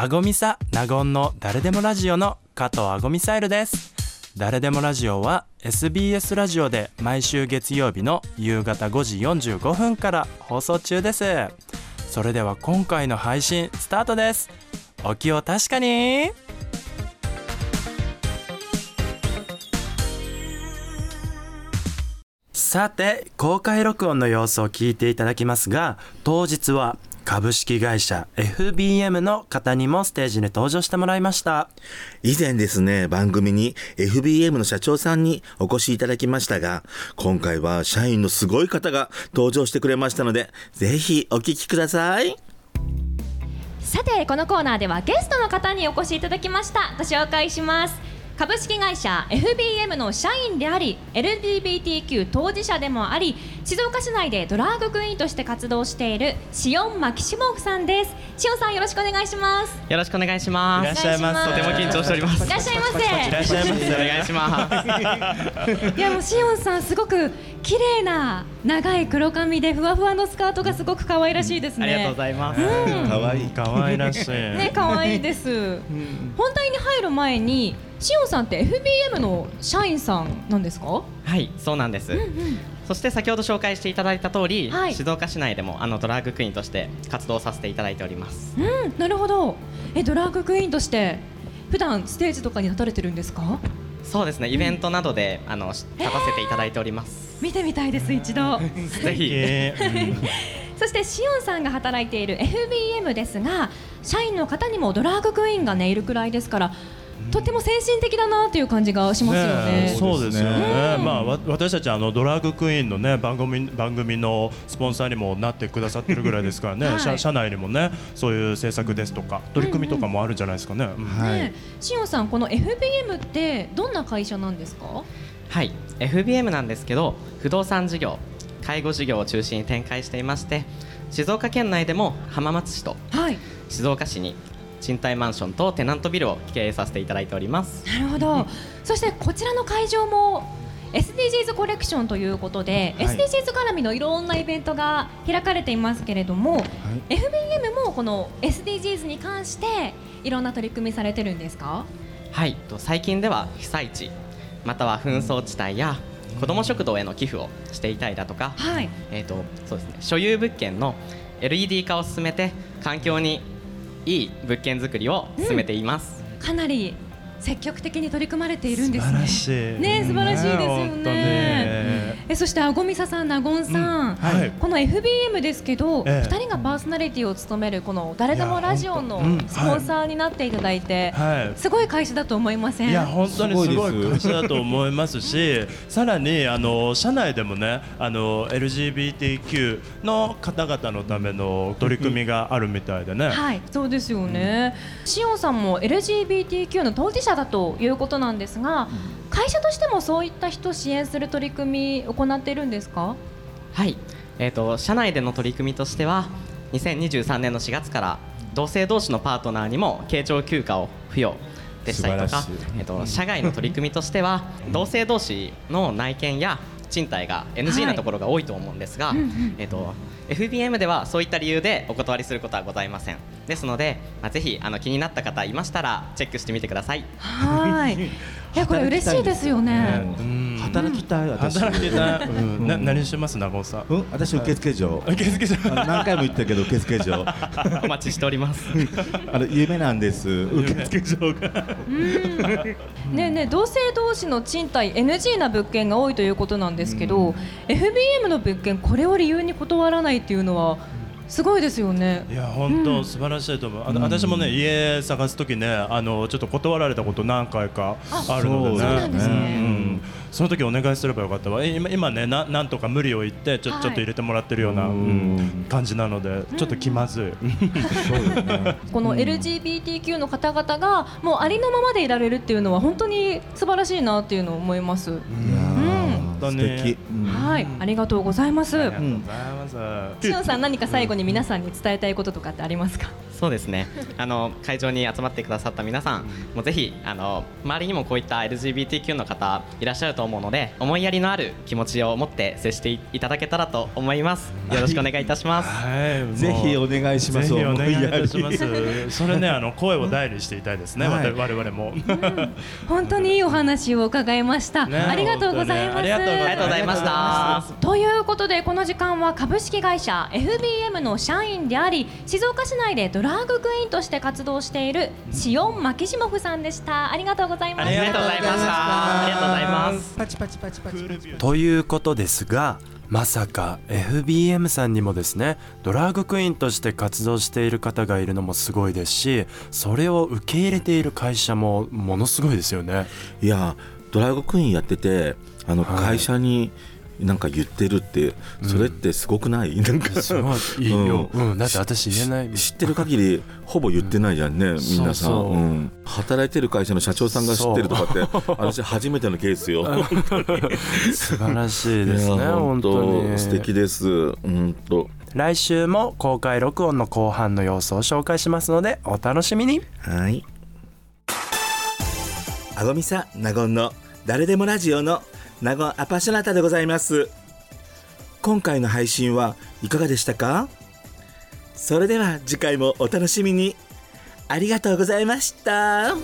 アゴミサナゴンの誰でもラジオの加藤アゴミサイルです。誰でもラジオは SBS ラジオで毎週月曜日の夕方5時45分から放送中です。それでは今回の配信スタートです。お気を確かに。さて公開録音の様子を聞いていただきますが当日は株式会社 FBM の方にもステージに登場してもらいました。以前ですね、番組に FBM の社長さんにお越しいただきましたが、今回は社員のすごい方が登場してくれましたので、ぜひお聞きください。さてこのコーナーではゲストの方にお越しいただきました。ご紹介します株式会社 FBM の社員であり LGBTQ 当事者でもあり静岡市内でドラァグクイーンとして活動しているシオン・マキシモフさんですシオンさんよろしくお願いしますよろしくお願いします。いらっしゃいませとても緊張しております。いらっしゃいませいらっしゃいませお願いします。いやもうシオンさんすごく綺麗な長い黒髪でふわふわのスカートがすごく可愛らしいですねありがとうございます。うんかわいい。可愛らしい、ね可愛いです本題に入る前にシオンさんって FBM の社員さんなんですか？はい、そうなんです。そして先ほど紹介していただいた通り、はい静岡市内でもあのドラッグクイーンとして活動させていただいております。うんなるほどえドラッグクイーンとして普段ステージとかに立たれてるんですか？そうですね、イベントなどであの立たせていただいております。見てみたいです一度。ぜひ。そしてシオンさんが働いている FBM ですが社員の方にもドラッグクイーンがねいるくらいですからとっても先進的だなという感じがしますよね。え。そうですよね。うん。まあわ私たちあのドラッグクイーンのね番組番組のスポンサーにもなってくださってるぐらいですからね。はい。社社内にもねそういう政策ですとか取り組みとかもあるんじゃないですかね。うん。ねシオンさんこの FBM ってどんな会社なんですか？はい、FBM なんですけど、不動産事業、介護事業を中心に展開していまして、静岡県内でも浜松市とはい静岡市に賃貸マンションとテナントビルを経営させていただいております。なるほど。そしてこちらの会場も SDGs コレクションということで、はい SDGs 絡みのいろんなイベントが開かれていますけれども、FBM もこの SDGs に関していろんな取り組みされてるんですか？はい、と最近では被災地または紛争地帯や子ども食堂への寄付をしていたりだとか、はい。えー、とそうですね、所有物件の LED 化を進めて環境にいい物件作りを進めています。かなり積極的に取り組まれているんですね。素晴らしい。ね素晴らしいですよねそしてあごみささん、なごんさん、うんはい。この FBM ですけど、ええ。二人がパーソナリティを務めるこの誰でもラジオのスポンサーになっていただいて、はい。すごい会社だと思いません？いや本当にすごい会社だと思いますし さらにあの社内でもねあの LGBTQ の方々のための取り組みがあるみたいでね、はい、そうですよね。しおんさんも LGBTQ の当事者だということなんですが、会社としてもそういった人を支援する取り組み行っているんですか？はい、えー、と社内での取り組みとしては2023年の4月から同性同士のパートナーにも慶長休暇を付与でしたりとかえー、と社外の取り組みとしては同性同士の内見や賃貸が NG なところが多いと思うんですが、うんうん。えー、と FBM ではそういった理由でお断りすることはございません。ですので、まあ、ぜひあの気になった方いましたらチェックしてみてください。はい。いやこれ嬉しいですよね。うん働きたい私。働きたい、うん、な何してます長尾さん？うん、私受付嬢。受付嬢何回も言ったけど受付嬢。お待ちしております あの夢なんです。受付嬢が。ねえねえ同性同士の賃貸 NG な物件が多いということなんですけど、FBM の物件これを理由に断らないっていうのはすごいですよね。いや本当素晴らしいと思う、あ私もね家探す時ねあのちょっと断られたこと何回かあるのでね。そうなんですね。うん。その時お願いすればよかったわ。え今今ねななんとか無理を言ってちょ,、はい。ちょっと入れてもらってるような、うん。うん感じなのでちょっと気まずい、そうですね。この LGBTQ の方々がもうありのままでいられるっていうのは本当に素晴らしいなっていうのを思います。いやうんー素敵。うん。はい、ありがとうございます。ありがとうございます。ますしおんさん何か最後に皆さんに伝えたいこととかってありますか？そうですね。あの会場に集まってくださった皆さんもうぜひあの周りにもこういった LGBTQ の方いらっしゃると思うので思いやりのある気持ちを持って接していただけたらと思います。よろしくお願いいたします。ぜひお願いしますぜひお願いいたします。それねあの声を代理していたいですね、はい。我々も、本当にいいお話を伺いました、ね。ありがとうございますありがとうございました。ということでこの時間は株式会社 FBM の社員であり静岡市内でドラァグクイーンとして活動しているシオン・マキシモフさんでした。ありがとうございましたありがとうございました。ありがとうございます。パチパチパチパチパチということですがまさか FBM さんにもですねドラァグクイーンとして活動している方がいるのもすごいですしそれを受け入れている会社もものすごいですよね。いやドラァグクイーンやっててあのはい。会社になんか言ってるって、それってすごくない？なんかすごいいいよ、うん。だって私言えない知ってる限りほぼ言ってないじゃんね、みん。なさそうそう。うん。働いてる会社の社長さんが知ってるとかって 私初めてのケースよ。素晴らしいですね本当に。素敵です。本当来週も公開録音の後半の様子を紹介しますのでお楽しみに。はいあごみさ納言の誰でもラジオのナゴンアパショナタでございます。今回の配信はいかがでしたか？それでは次回もお楽しみに。ありがとうございました。